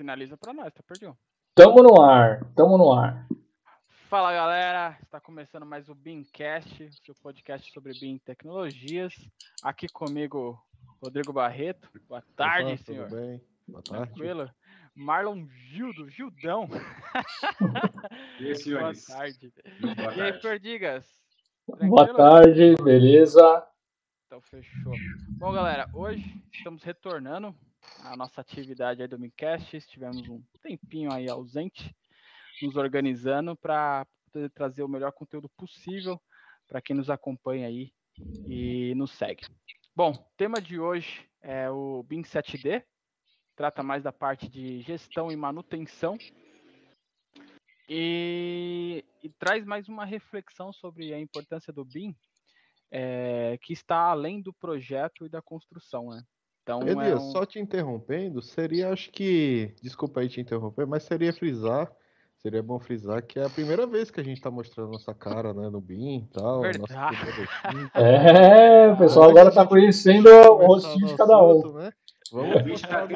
Sinaliza para nós, tá perdido. Tamo no ar, tamo no ar. Fala galera, está começando mais o BIMcast, seu podcast sobre BIM tecnologias. Aqui comigo, Rodrigo Barreto. Boa tarde, Opa, senhor. Tudo bem? Boa tarde. Tranquilo. Marlon Gildo, Gildão. E aí, Boa senhores? tarde. Muito boa E aí, tarde. Perdigas? Boa Tranquilo? tarde, beleza? Então fechou. Bom, galera, hoje estamos retornando à nossa atividade aí do Micast. Estivemos um tempinho aí ausente, nos organizando para trazer o melhor conteúdo possível para quem nos acompanha aí e nos segue. Bom, o tema de hoje é o BIM 7D, trata mais da parte de gestão e manutenção. E, e traz mais uma reflexão sobre a importância do BIM é, que está além do projeto e da construção, né? Então, é Elias, um- só te interrompendo, seria, acho que, desculpa aí te interromper, mas seria frisar, seria bom frisar que é a primeira vez que a gente tá mostrando nossa cara, né, no BIM e tal, Verdade. metodologia. É, o pessoal agora tá conhecendo o rostinho de cada um. né? O Vamos ouvinte mostrar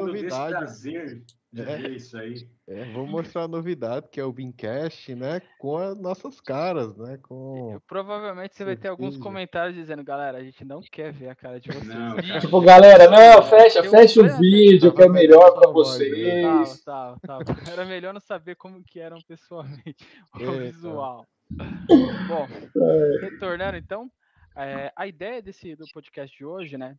É. ver isso aí. É, vamos mostrar a novidade, que é o BIMcast, né? Com as nossas caras, né? Com. provavelmente você vai ter alguns comentários dizendo, galera, a gente não quer ver a cara de vocês. Não, cara. Tipo, galera, não, fecha, Eu- fecha o vídeo que é melhor pra vocês. tava, tava. Era melhor não saber como que eram pessoalmente, o É, visual. Bom, retornando então, é, a ideia desse do podcast de hoje, né,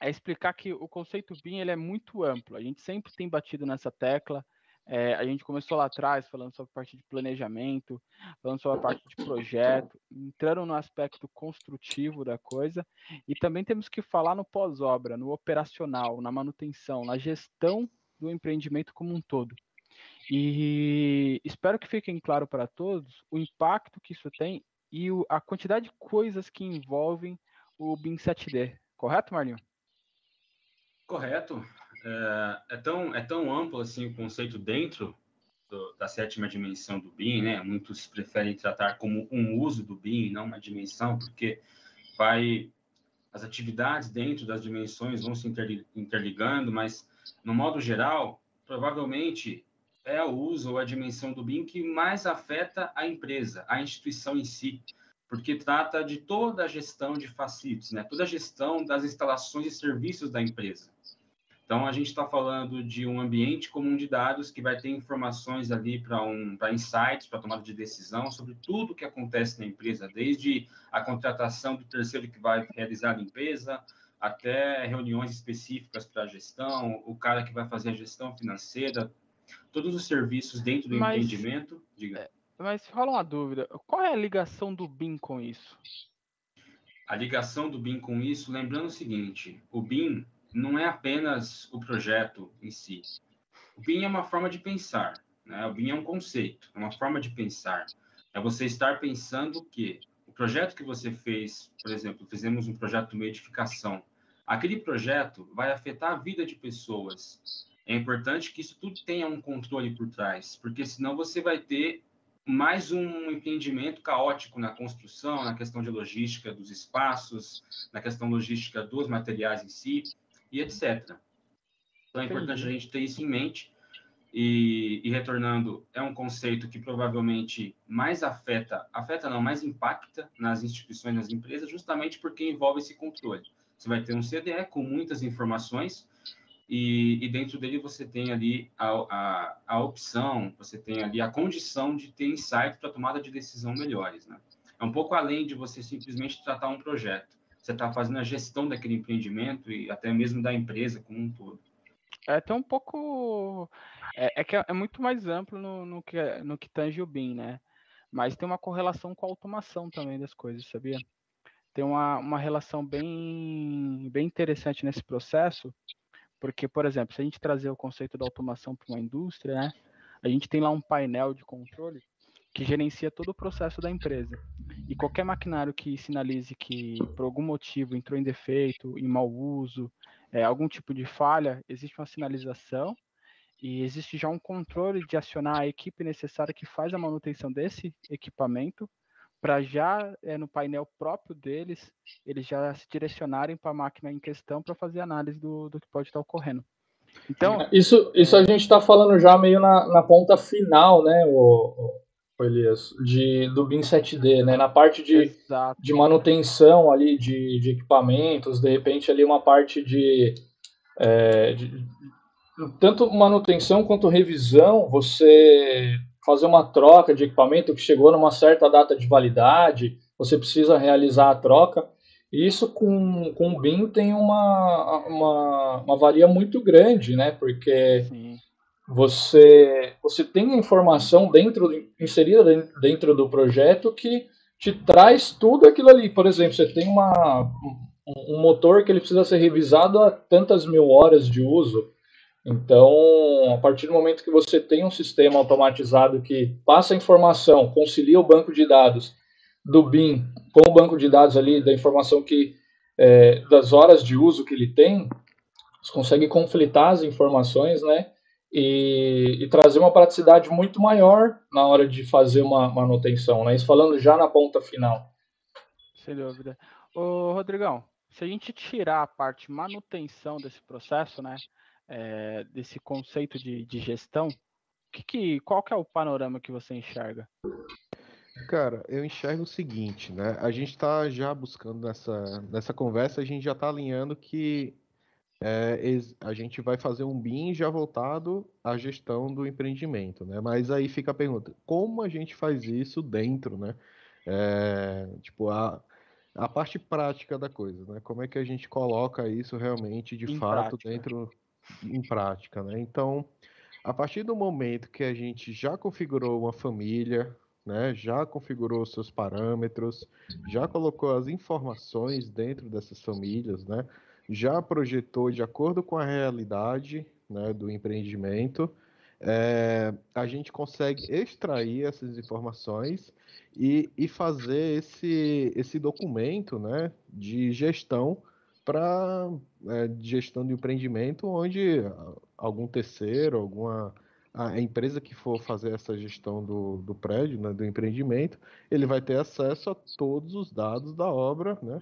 é explicar que o conceito BIM ele é muito amplo. A gente sempre tem batido nessa tecla. é, a gente começou lá atrás falando sobre a parte de planejamento, falando sobre a parte de projeto, entrando no aspecto construtivo da coisa, e também temos que falar no pós-obra, no operacional, na manutenção, na gestão do empreendimento como um todo. E espero que fiquem claro para todos o impacto que isso tem e a quantidade de coisas que envolvem o BIM 7D. Correto, Marlinho? Correto. É, é tão, é tão amplo assim o conceito dentro do- da sétima dimensão do BIM, né? Muitos preferem tratar como um uso do BIM, não uma dimensão, porque vai as atividades dentro das dimensões vão se interli- interligando, mas no modo geral, provavelmente é o uso ou a dimensão do BIM que mais afeta a empresa, a instituição em si, porque trata de toda a gestão de facilities, né? Toda a gestão das instalações e serviços da empresa. Então, a gente está falando de um ambiente comum de dados que vai ter informações ali para um, insights, para tomada de decisão sobre tudo que acontece na empresa, desde a contratação do terceiro que vai realizar a limpeza, até reuniões específicas para a gestão, o cara que vai fazer a gestão financeira, todos os serviços dentro do Mas- empreendimento. Diga. Mas rola uma dúvida. Qual é a ligação do BIM com isso? a ligação do BIM com isso, lembrando o seguinte: o BIM não é apenas o projeto em si. O BIM é uma forma de pensar, né? O BIM é um conceito, é uma forma de pensar. É você estar pensando que o projeto que você fez, por exemplo, fizemos um projeto de edificação. Aquele projeto vai afetar a vida de pessoas. É importante que isso tudo tenha um controle por trás, porque senão você vai ter mais um empreendimento caótico na construção, na questão de logística dos espaços, na questão logística dos materiais em si e etc. Então é importante a gente ter isso em mente. E, e retornando, é um conceito que provavelmente mais afeta, afeta não, mais impacta nas instituições, nas empresas, justamente porque envolve esse controle. Você vai ter um CDE com muitas informações e, e dentro dele você tem ali a, a, a opção, você tem ali a condição de ter insight para tomada de decisão melhores. Né? É um pouco além de você simplesmente tratar um projeto. Você está fazendo a gestão daquele empreendimento e até mesmo da empresa como um todo. É até um pouco. É, é que é, é muito mais amplo no, no, que, no que tange o BIM, né? Mas tem uma correlação com a automação também das coisas, sabia? Tem uma, uma relação bem, bem interessante nesse processo, porque, por exemplo, se a gente trazer o conceito da automação para uma indústria, né? A gente tem lá um painel de controle que gerencia todo o processo da empresa. E qualquer maquinário que sinalize que, por algum motivo, entrou em defeito, em mau uso, é, algum tipo de falha, existe uma sinalização e existe já um controle de acionar a equipe necessária que faz a manutenção desse equipamento para já é, no painel próprio deles, eles já se direcionarem para a máquina em questão para fazer análise do, do que pode estar ocorrendo. Então, isso, isso a gente está falando já meio na, na ponta final, né, o Elias, de, do BIM 7D, né, na parte de, de manutenção ali de, de equipamentos, de repente ali uma parte de, é, de tanto manutenção quanto revisão, você fazer uma troca de equipamento que chegou numa certa data de validade, você precisa realizar a troca. Isso com, com o BIM tem uma, uma, uma varia muito grande, né? Porque Sim. Você, você tem informação dentro, inserida dentro do projeto que te traz tudo aquilo ali. Por exemplo, você tem uma, um motor que ele precisa ser revisado a tantas mil horas de uso. Então, a partir do momento que você tem um sistema automatizado que passa a informação, concilia o banco de dados do BIM com o banco de dados ali, da informação que é, das horas de uso que ele tem, você consegue conflitar as informações, né? E, e, trazer uma praticidade muito maior na hora de fazer uma manutenção, né? Isso falando já na ponta final. Sem dúvida. Ô, Rodrigão, se a gente tirar a parte manutenção desse processo, né? é, desse conceito de, de gestão, que, que, qual que é o panorama que você enxerga? Cara, eu enxergo o seguinte, né? A gente está já buscando nessa, nessa conversa, a gente já está alinhando que é, a gente vai fazer um BIM já voltado à gestão do empreendimento, né? Mas aí fica a pergunta, como a gente faz isso dentro, né? É, tipo, a, a parte prática da coisa, né? Como é que a gente coloca isso realmente, de em fato, prática. dentro em prática, né? Então, a partir do momento que a gente já configurou uma família, né, já configurou seus parâmetros, já colocou as informações dentro dessas famílias, né, já projetou de acordo com a realidade né, do empreendimento, é, a gente consegue extrair essas informações e, e fazer esse, esse documento né, de gestão para é, gestão de empreendimento, onde algum terceiro, alguma a empresa que for fazer essa gestão do, do prédio, né, do empreendimento, ele vai ter acesso a todos os dados da obra, né,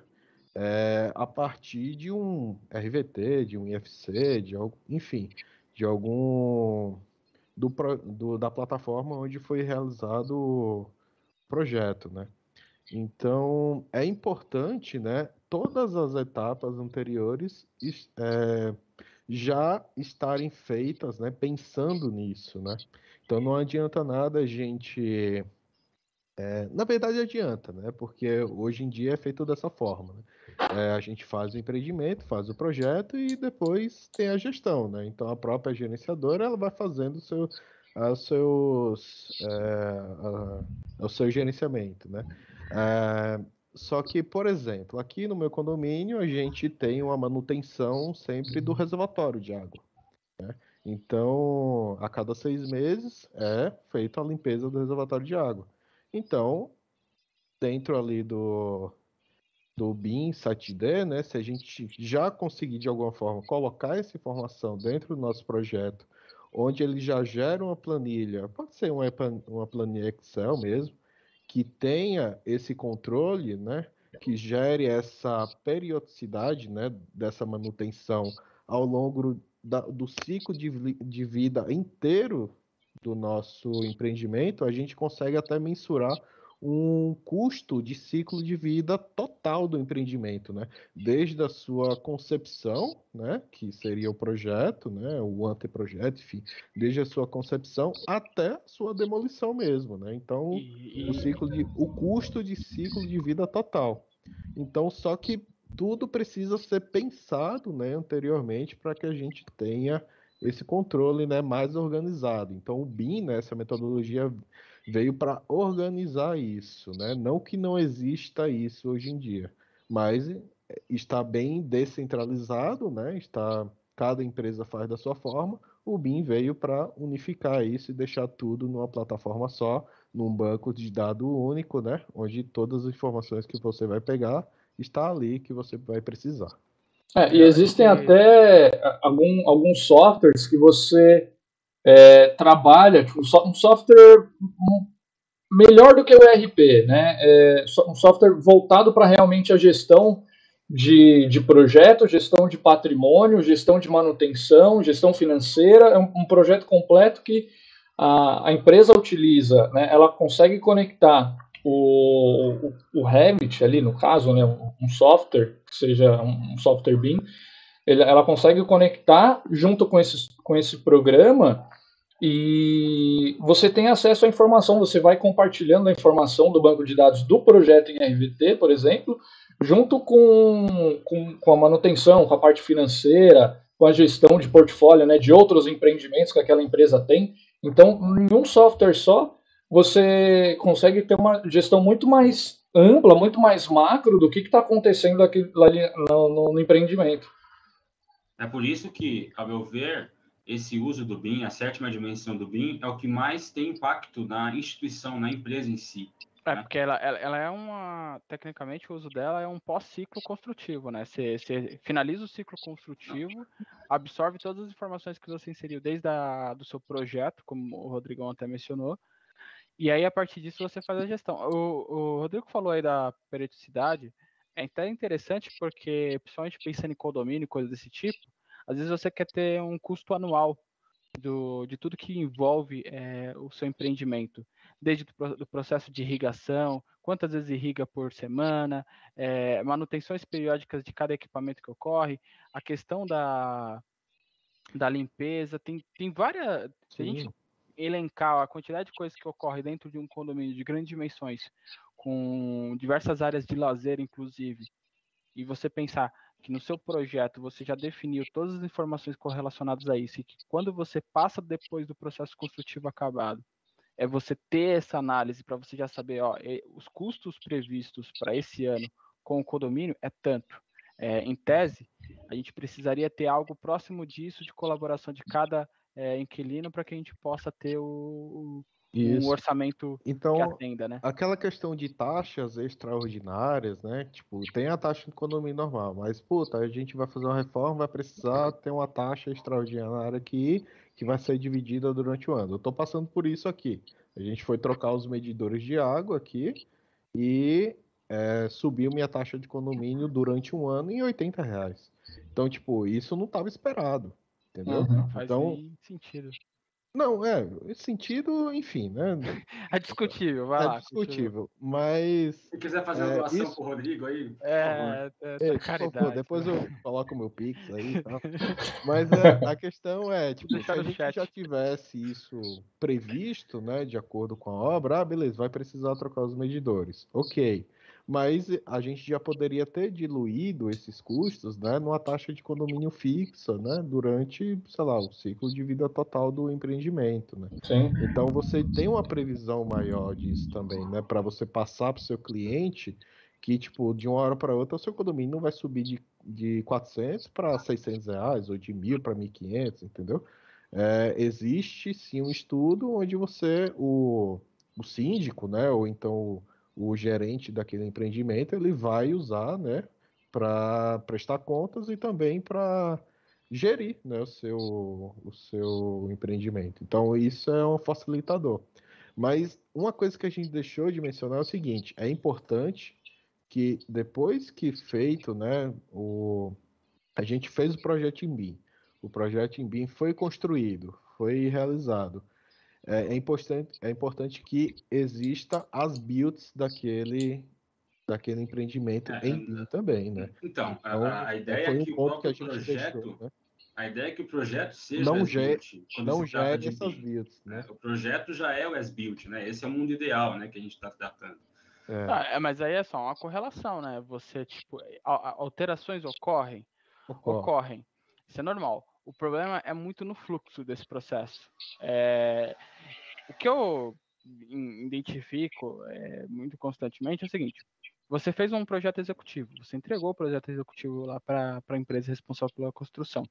é, a partir de um RVT, de um IFC, de enfim, de algum do, do, da plataforma onde foi realizado o projeto, né. Então é importante, né, todas as etapas anteriores é, já estarem feitas, né, pensando nisso, né? Então não adianta nada a gente, é, na verdade adianta, né? Porque hoje em dia é feito dessa forma. Né? É, a gente faz o empreendimento, faz o projeto e depois tem a gestão, né? Então a própria gerenciadora ela vai fazendo o seu, a seus, é, a, o seu gerenciamento, né? É, só que, por exemplo, aqui no meu condomínio a gente tem uma manutenção sempre do reservatório de água. Né? Então, a cada seis meses é feita a limpeza do reservatório de água. Então, dentro ali do, do BIM 7D, né, se a gente já conseguir de alguma forma colocar essa informação dentro do nosso projeto, onde ele já gera uma planilha, pode ser uma, uma planilha Excel mesmo, que tenha esse controle, né, que gere essa periodicidade, né, dessa manutenção ao longo da, do ciclo de, de vida inteiro do nosso empreendimento, a gente consegue até mensurar um custo de ciclo de vida total do empreendimento, né? Desde a sua concepção, né, que seria o projeto, né, o anteprojeto, enfim, desde a sua concepção até a sua demolição mesmo, né? Então, e... o ciclo de o custo de ciclo de vida total. Então, só que tudo precisa ser pensado, né, anteriormente para que a gente tenha esse controle, né, mais organizado. Então, o BIM, né, essa metodologia veio para organizar isso, né? Não que não exista isso hoje em dia, mas eh, está bem descentralizado, né? Está cada empresa faz da sua forma. O BIM veio para unificar isso e deixar tudo numa plataforma só, num banco de dados único, né? Onde todas as informações que você vai pegar está ali que você vai precisar. É, e existem até algum, alguns softwares que você é, trabalha, tipo, um software melhor do que o ERP, né? É, um software voltado para realmente a gestão de, de projeto, gestão de patrimônio, gestão de manutenção, gestão financeira. É um, um projeto completo que a, a empresa utiliza, né? ela consegue conectar o, o, o Revit ali, no caso, né? um software, que seja um software BIM, ela consegue conectar junto com esse, com esse programa e você tem acesso à informação, você vai compartilhando a informação do banco de dados do projeto em RVT, por exemplo, junto com, com, com, a manutenção, com a parte financeira, com a gestão de portfólio né, de outros empreendimentos que aquela empresa tem. Então, em um software só, você consegue ter uma gestão muito mais ampla, muito mais macro do que está acontecendo aqui no, no, no empreendimento. É por isso que, a meu ver, esse uso do BIM, a sétima dimensão do BIM, é o que mais tem impacto na instituição, na empresa em si. É, né? porque ela, ela, ela, é uma. Tecnicamente, o uso dela é um pós-ciclo construtivo, né? Você, você finaliza o ciclo construtivo, absorve todas as informações que você inseriu desde a, do seu projeto, como o Rodrigão até mencionou, e aí, a partir disso, você faz a gestão. O, o Rodrigo falou aí da periodicidade, é até interessante porque, principalmente pensando em condomínio, coisas desse tipo, às vezes você quer ter um custo anual do, de tudo que envolve é, o seu empreendimento, desde o processo de irrigação, quantas vezes irriga por semana, é, manutenções periódicas de cada equipamento que ocorre, a questão da, da limpeza, tem, tem várias. Se a gente elencar a quantidade de coisas que ocorre dentro de um condomínio de grandes dimensões, com diversas áreas de lazer, inclusive, e você pensar que no seu projeto você já definiu todas as informações correlacionadas a isso, e que quando você passa depois do processo construtivo acabado, é você ter essa análise para você já saber, ó, os custos previstos para esse ano com o condomínio é tanto. É, em tese, a gente precisaria ter algo próximo disso de colaboração de cada é, inquilino para que a gente possa ter o, isso. um orçamento então, que atenda, né? Aquela questão de taxas extraordinárias, né? Tipo, tem a taxa de condomínio normal, mas, puta, a gente vai fazer uma reforma, vai precisar ter uma taxa extraordinária aqui que vai ser dividida durante o ano. Eu tô passando por isso aqui. A gente foi trocar os medidores de água aqui e é, subiu minha taxa de condomínio durante um ano em 80 reais. Então, tipo, isso não estava esperado. Entendeu? Uhum, faz então, sentido. Não, é, esse sentido, enfim, né? É discutível, vai é lá. discutível, mas... Se quiser fazer uma é, doação isso... pro Rodrigo aí, é, é, é, caridade. Favor, depois né? eu coloco o meu Pix aí tá? Mas é, a questão é, tipo, se a gente chat. já tivesse isso previsto, né, de acordo com a obra, ah, beleza, vai precisar trocar os medidores. Ok mas a gente já poderia ter diluído esses custos né, numa taxa de condomínio fixa né, durante, sei lá, o ciclo de vida total do empreendimento. Né? Sim. Então você tem uma previsão maior disso também, né, para você passar para o seu cliente que, tipo, de uma hora para outra o seu condomínio não vai subir de, de 400 para 600 reais ou de 1.000 para 1.500, entendeu? É, existe sim um estudo onde você, o, o síndico, né, ou então o gerente daquele empreendimento ele vai usar, né, para prestar contas e também para gerir, né, o seu o seu empreendimento. Então isso é um facilitador. Mas uma coisa que a gente deixou de mencionar é o seguinte: é importante que depois que feito, né, o a gente fez o projeto em BIM. O projeto em BIM foi construído, foi realizado é, é, importante, é importante que exista as builds daquele daquele empreendimento é, em BIM também, né? Então, então a, a, ideia é que um o que a gente projeto, deixou, né? a ideia é que o projeto seja não gere, não gere essas builds, né? É, o projeto já é o as-built, né? Esse é o mundo ideal, né, que a gente está tratando. É. Ah, é, mas aí é só uma correlação, né? Você, tipo, alterações ocorrem, Ocorre. ocorrem. Isso é normal. O problema é muito no fluxo desse processo. É, o que eu identifico é, muito constantemente é o seguinte: você fez um projeto executivo, você entregou o projeto executivo lá para a empresa responsável pela construção.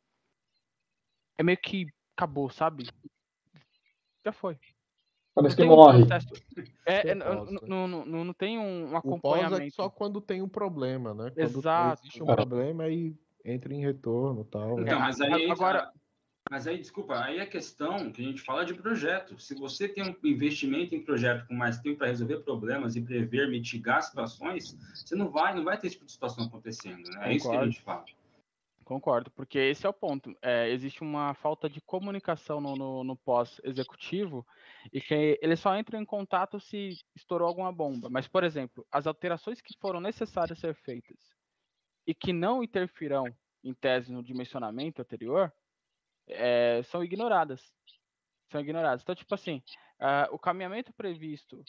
É meio que acabou, sabe? Já foi. Parece que morre. É, é não, não, não, não, tem um acompanhamento. O é só quando tem um problema, né? Quando Exato. existe um problema, aí entra em retorno tal. Então, mas aí agora, Mas aí, desculpa, aí a questão que a gente fala de projeto. Se você tem um investimento em projeto com mais tempo para resolver problemas e prever, mitigar situações, você não vai, não vai ter esse tipo de situação acontecendo. Né? É isso que a gente fala. Concordo, porque esse é o ponto. É, existe uma falta de comunicação no, no, no pós-executivo e que ele só entra em contato se estourou alguma bomba. Mas, por exemplo, as alterações que foram necessárias ser feitas e que não interfirão, em tese, no dimensionamento anterior, é, são ignoradas. São ignoradas. Então, tipo assim, uh, o caminhamento previsto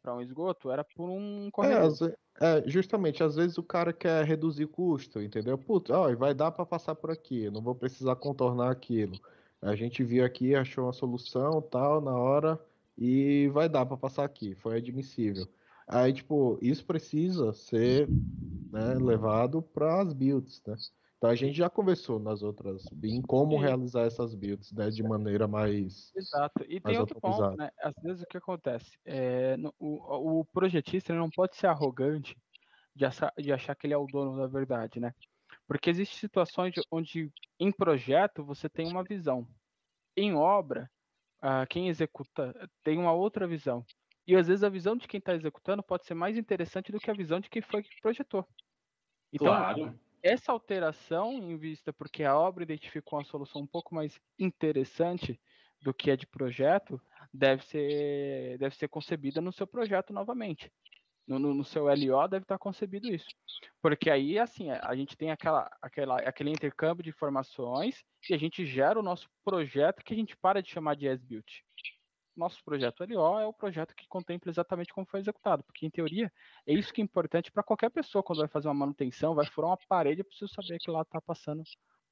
para um esgoto era por um corredor. É, é, justamente, às vezes o cara quer reduzir custo, entendeu? Putz, ó, vai dar para passar por aqui, não vou precisar contornar aquilo. A gente viu aqui, achou uma solução, tal, na hora, e vai dar para passar aqui, foi admissível. Aí, tipo, isso precisa ser né, levado para as builds, né? Então a gente já conversou nas outras em como Sim. realizar essas builds, né, de maneira mais Exato. E tem outro ponto, né? Às vezes o que acontece é o, o projetista não pode ser arrogante de achar, de achar que ele é o dono da verdade, né? Porque existem situações onde em projeto você tem uma visão, em obra uh, quem executa tem uma outra visão. E às vezes a visão de quem está executando pode ser mais interessante do que a visão de quem foi que projetou. Então, claro essa alteração em vista porque a obra identificou uma solução um pouco mais interessante do que a de projeto, deve ser, deve ser concebida no seu projeto novamente. No, no, no, seu LO deve estar concebido isso. Porque aí, assim, a gente tem aquela, aquela, aquele intercâmbio de informações e a gente gera o nosso projeto que a gente para de chamar de as-built nosso projeto LO é o projeto que contempla exatamente como foi executado, porque em teoria é isso que é importante para qualquer pessoa quando vai fazer uma manutenção, vai furar uma parede, é preciso saber que lá está passando.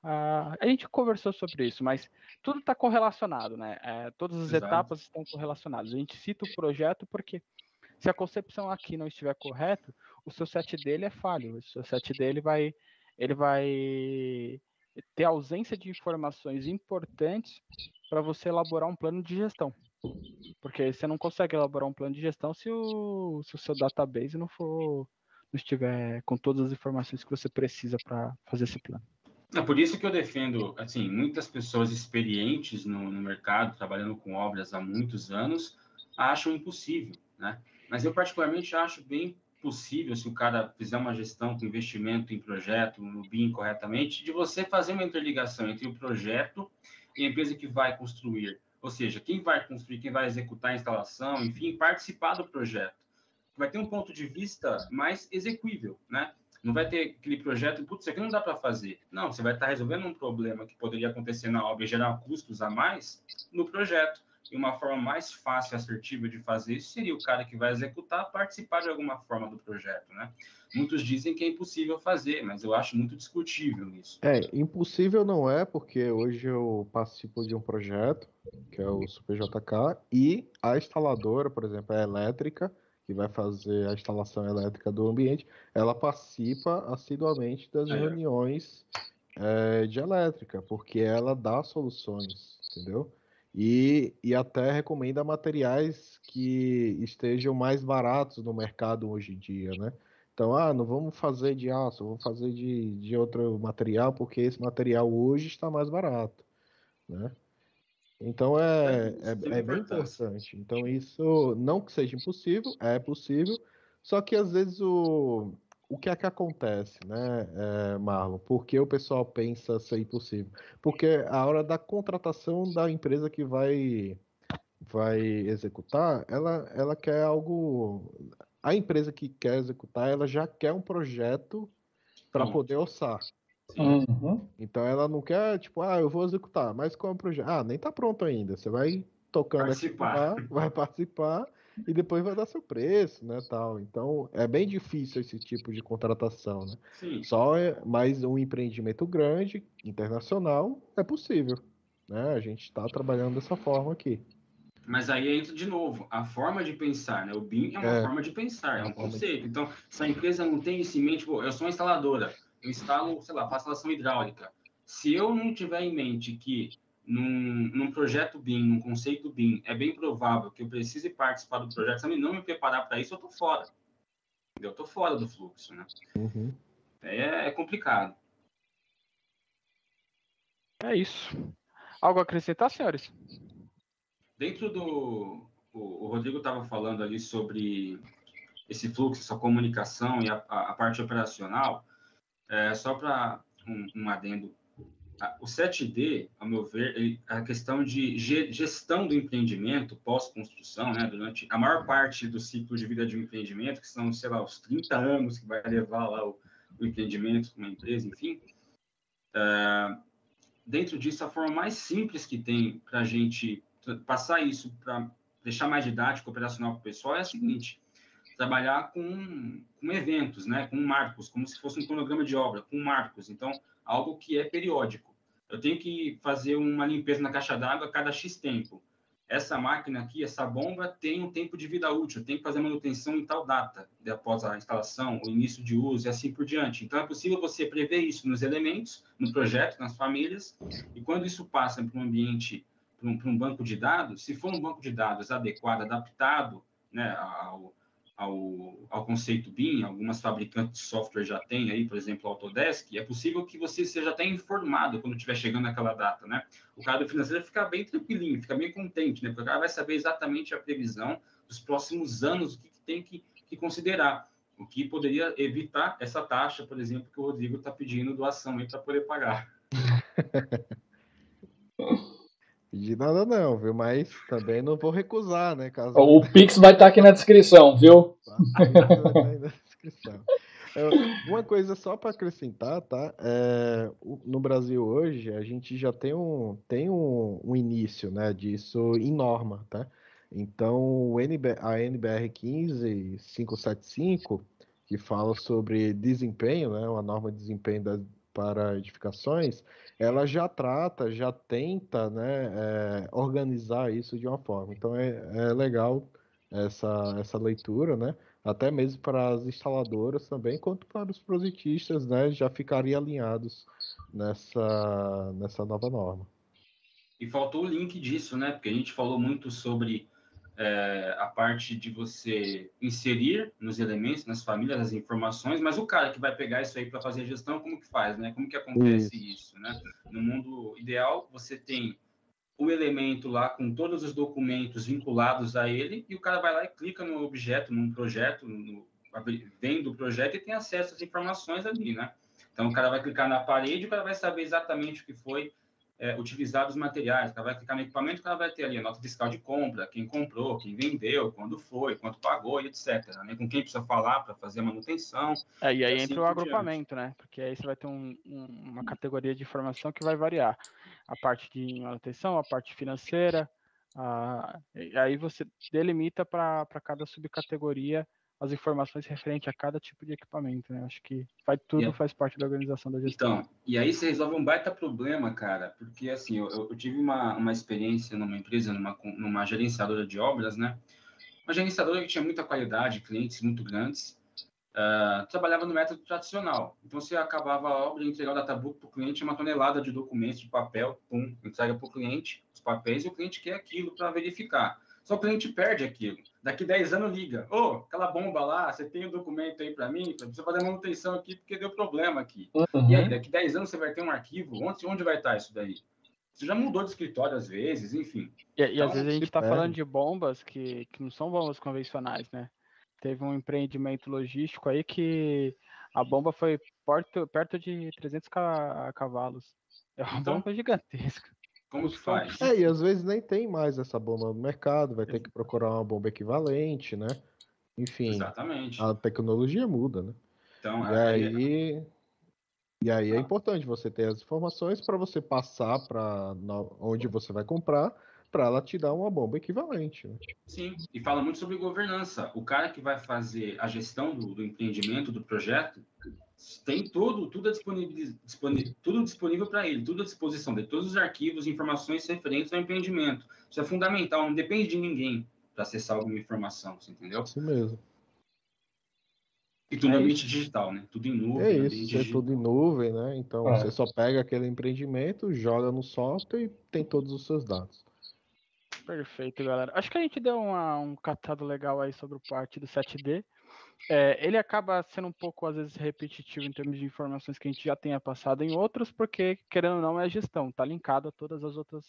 Uh, a gente conversou sobre isso, mas tudo está correlacionado, né? É, todas as Exato. etapas estão correlacionadas. A gente cita o projeto porque se a concepção aqui não estiver correta, o seu set dele é falho. O seu set dele vai, ele vai ter ausência de informações importantes para você elaborar um plano de gestão. Porque você não consegue elaborar um plano de gestão se o, se o seu database não for não estiver com todas as informações que você precisa para fazer esse plano. É por isso que eu defendo, assim, muitas pessoas experientes no, no, mercado, trabalhando com obras há muitos anos, acham impossível, né? Mas eu particularmente acho bem possível, se o cara fizer uma gestão com investimento em projeto, no BIM corretamente, de você fazer uma interligação entre o projeto e a empresa que vai construir ou seja, quem vai construir, quem vai executar a instalação, enfim, participar do projeto. Vai ter um ponto de vista mais execuível, né? Não vai ter aquele projeto, putz, isso aqui não dá para fazer. Não, você vai estar resolvendo um problema que poderia acontecer na obra e gerar custos a mais no projeto. E uma forma mais fácil e assertiva de fazer isso seria o cara que vai executar participar de alguma forma do projeto, né? Muitos dizem que é impossível fazer, mas eu acho muito discutível isso. É, impossível não é, porque hoje eu participo de um projeto, que é o SuperJK, e a instaladora, por exemplo, a elétrica, que vai fazer a instalação elétrica do ambiente, ela participa assiduamente das é. reuniões é, de elétrica, porque ela dá soluções, entendeu? E, e até recomenda materiais que estejam mais baratos no mercado hoje em dia, né? Então, ah, não vamos fazer de aço, vamos fazer de, de outro material, porque esse material hoje está mais barato, né? Então é, é, é, é bem importante. Então isso, não que seja impossível, é possível, só que às vezes o, o que é que acontece, né, é, Marlon? Por que o pessoal pensa ser impossível? Porque a hora da contratação da empresa que vai vai executar, ela, ela quer algo. A empresa que quer executar, ela já quer um projeto para poder orçar. Uhum. Então ela não quer, tipo, ah, eu vou executar, mas qual é o projeto? Ah, nem tá pronto ainda. Você vai tocando participar. aqui, vai participar e depois vai dar seu preço, né, tal. Então, é bem difícil esse tipo de contratação, né? Sim. Só é mais um empreendimento grande, internacional, é possível, né? A gente está trabalhando dessa forma aqui. Mas aí entra de novo a forma de pensar, né? O BIM é uma é, forma de pensar, é um conceito. De... Então, se a empresa não tem isso em mente, pô, eu sou uma instaladora, eu instalo, sei lá, faço instalação hidráulica. Se eu não tiver em mente que num, num projeto BIM, num conceito BIM, é bem provável que eu precise participar do projeto, se eu não me preparar para isso, eu estou fora. Eu estou fora do fluxo, né? Uhum. É, é complicado. É isso. Algo a acrescentar, senhores? Dentro do. O, o Rodrigo estava falando ali sobre esse fluxo, essa comunicação e a, a, a parte operacional. É, só para um, um adendo o 7D, ao meu ver, a questão de gestão do empreendimento pós-construção, né, durante a maior parte do ciclo de vida de um empreendimento, que são, sei lá, os 30 anos que vai levar lá o, o empreendimento uma empresa, enfim, uh, dentro disso, a forma mais simples que tem para a gente passar isso para deixar mais didático, operacional para o pessoal é a seguinte, trabalhar com, com eventos, né, com marcos, como se fosse um cronograma de obra, com marcos. Então, algo que é periódico. Eu tenho que fazer uma limpeza na caixa d'água a cada X tempo. Essa máquina aqui, essa bomba, tem um tempo de vida útil, tem que fazer manutenção em tal data, após a instalação, o início de uso e assim por diante. Então, é possível você prever isso nos elementos, no projeto, nas famílias, e quando isso passa para um ambiente, para um, para um banco de dados, se for um banco de dados adequado, adaptado né, ao, ao, ao conceito BIM, algumas fabricantes de software já têm aí, por exemplo, Autodesk, é possível que você seja até informado quando estiver chegando aquela data, né? O cara do financeiro fica bem tranquilinho, fica bem contente, né? Porque o cara vai saber exatamente a previsão dos próximos anos, o que, que tem que, que considerar, o que poderia evitar essa taxa, por exemplo, que o Rodrigo está pedindo doação para poder pagar. De nada não, viu? Mas também não vou recusar, né? Caso... O Pix vai estar tá aqui na descrição, viu? na descrição. É, uma coisa só para acrescentar, tá? É, no Brasil hoje a gente já tem um, tem um, um início, né, disso em norma, tá? Então o NB, a NBR 15575 que fala sobre desempenho, né, uma norma de desempenho das, para edificações, ela já trata, já tenta né, é, organizar isso de uma forma. Então é, é legal essa, essa leitura, né? até mesmo para as instaladoras também, quanto para os projetistas, né, já ficarem alinhados nessa, nessa nova norma. E faltou o link disso, né? Porque a gente falou muito sobre é, a parte de você inserir nos elementos, nas famílias, as informações, mas o cara que vai pegar isso aí para fazer a gestão, como que faz, né? Como que acontece isso, isso né? No mundo ideal, você tem o elemento lá com todos os documentos vinculados a ele e o cara vai lá e clica no objeto, num projeto, no, vendo o projeto e tem acesso às informações ali, né? Então o cara vai clicar na parede, o cara vai saber exatamente o que foi é, utilizar os materiais. Ela vai clicar no equipamento, ela vai ter ali a nota fiscal de compra, quem comprou, quem vendeu, quando foi, quanto pagou e etc. Né? Com quem precisa falar para fazer a manutenção. É, e aí assim entra o agrupamento, diante. né? Porque aí você vai ter um, um, uma categoria de informação que vai variar. A parte de manutenção, a parte financeira, a... e aí você delimita para cada subcategoria as informações referentes a cada tipo de equipamento, né? Acho que faz, tudo yeah. faz parte da organização da gestão. Então, e aí você resolve um baita problema, cara, porque assim, eu, eu tive uma, uma experiência numa empresa, numa, numa gerenciadora de obras, né? Uma gerenciadora que tinha muita qualidade, clientes muito grandes, uh, trabalhava no método tradicional. Então, você acabava a obra, entregava o databook para o cliente, uma tonelada de documentos, de papel, pum, entrega para o cliente os papéis e o cliente quer aquilo para verificar. Só que o cliente perde aquilo. Daqui 10 anos liga. Ô, oh, aquela bomba lá, você tem o um documento aí para mim? Precisa fazer manutenção aqui porque deu problema aqui. Uhum. E aí, daqui 10 anos você vai ter um arquivo. Onde, onde vai estar isso daí? Você já mudou de escritório às vezes, enfim. E, e então, às vezes a gente está falando de bombas que, que não são bombas convencionais, né? Teve um empreendimento logístico aí que a bomba foi perto, perto de 300 cavalos. É uma então, bomba gigantesca. Como que faz? É, e às vezes nem tem mais essa bomba no mercado, vai ter que procurar uma bomba equivalente, né? Enfim. Exatamente. A tecnologia muda, né? Então, e é, aí, é... e aí é ah. importante você ter as informações para você passar para onde você vai comprar, para ela te dar uma bomba equivalente. Né? Sim, e fala muito sobre governança. O cara que vai fazer a gestão do, do empreendimento, do projeto, tem tudo, tudo é disponível, disponível tudo disponível para ele, tudo à disposição dele, todos os arquivos, informações referentes ao empreendimento. Isso é fundamental, não depende de ninguém para acessar alguma informação, você entendeu? Isso mesmo. E tudo é ambiente digital, né? Tudo em nuvem. É isso, é tudo em nuvem, né? Então é. você só pega aquele empreendimento, joga no software e tem todos os seus dados. Perfeito, galera. Acho que a gente deu uma, um catado legal aí sobre o parte do 7D. é, ele acaba sendo um pouco, às vezes, repetitivo em termos de informações que a gente já tenha passado em outros, porque, querendo ou não, é gestão, tá linkado a todas as outras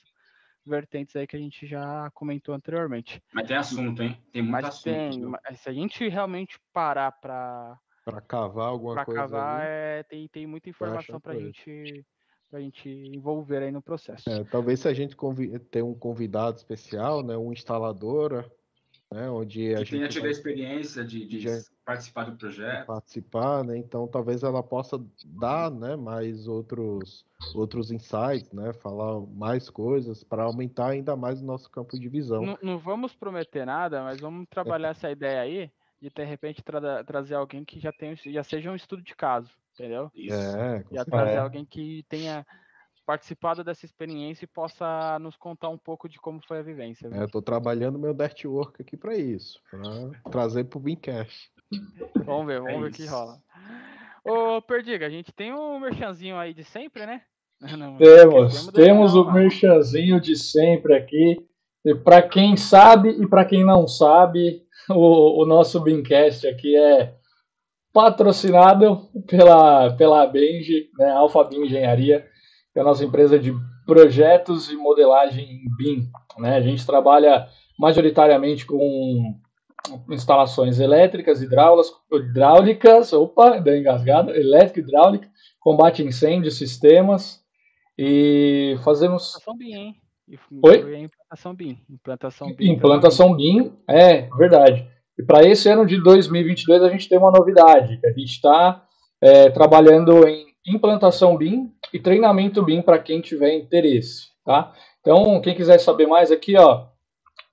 vertentes aí que a gente já comentou anteriormente. Mas tem assunto, hein? Tem muito mas assunto. Tem, se a gente realmente parar para para cavar alguma pra coisa. Para cavar, é, tem, tem muita informação para a gente para a gente envolver aí no processo. É, talvez se a gente ter um convidado especial, né, um instalador, né, onde a que gente tenha tido a experiência de, de já... participar do projeto. Participar, né? Então talvez ela possa dar, né, mais outros outros insights, né, falar mais coisas para aumentar ainda mais o nosso campo de visão. Não, não vamos prometer nada, mas vamos trabalhar é. essa ideia aí de de repente tra trazer alguém que já tenha já seja um estudo de caso, entendeu? Isso. É, já trazer é. alguém que tenha participado dessa experiência e possa nos contar um pouco de como foi a vivência. É, eu tô trabalhando meu Dirt Work aqui para isso, para trazer pro Bincast. Vamos ver, vamos é ver o que rola. Ô, Perdiga, a gente tem um merchanzinho aí de sempre, né? Não, temos, temos o merchanzinho de sempre aqui. Para quem sabe e para quem não sabe, o, o nosso Bincast aqui é patrocinado pela, pela Benji, né, Alpha Bin Engenharia que é a nossa empresa de projetos e modelagem em BIM. Né? A gente trabalha majoritariamente com instalações elétricas, hidráulicas, hidráulicas opa, deu engasgada, elétrica, hidráulica, combate incêndio, sistemas e fazemos... Implantação BIM, hein? Oi? Implantação BIM. Implantação BIM. Implantação BIM, é, verdade. E para esse ano de 2022 a gente tem uma novidade, a gente está é, trabalhando em implantação BIM e treinamento BIM para quem tiver interesse, tá? Então, quem quiser saber mais aqui, ó,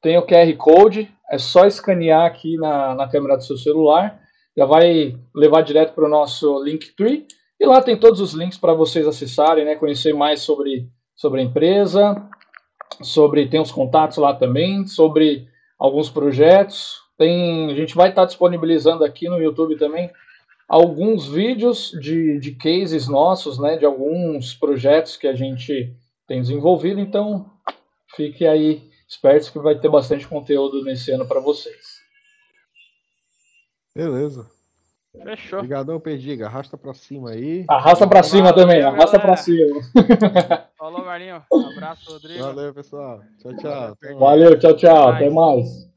tem o QR Code, é só escanear aqui na, na câmera do seu celular, já vai levar direto para o nosso Linktree, e lá tem todos os links para vocês acessarem, né, conhecer mais sobre, sobre a empresa, sobre tem os contatos lá também, sobre alguns projetos, tem, a gente vai estar tá disponibilizando aqui no YouTube também alguns vídeos de, de cases nossos, né, de alguns projetos que a gente tem desenvolvido. Então, fique aí espertos que vai ter bastante conteúdo nesse ano para vocês. Beleza. Fechou. Obrigadão, Perdiga. Arrasta para cima aí. Arrasta para cima também. Arrasta para cima. Marinho. Um abraço, Rodrigo. Valeu, pessoal. Tchau, tchau. Valeu, tchau, tchau. Até mais.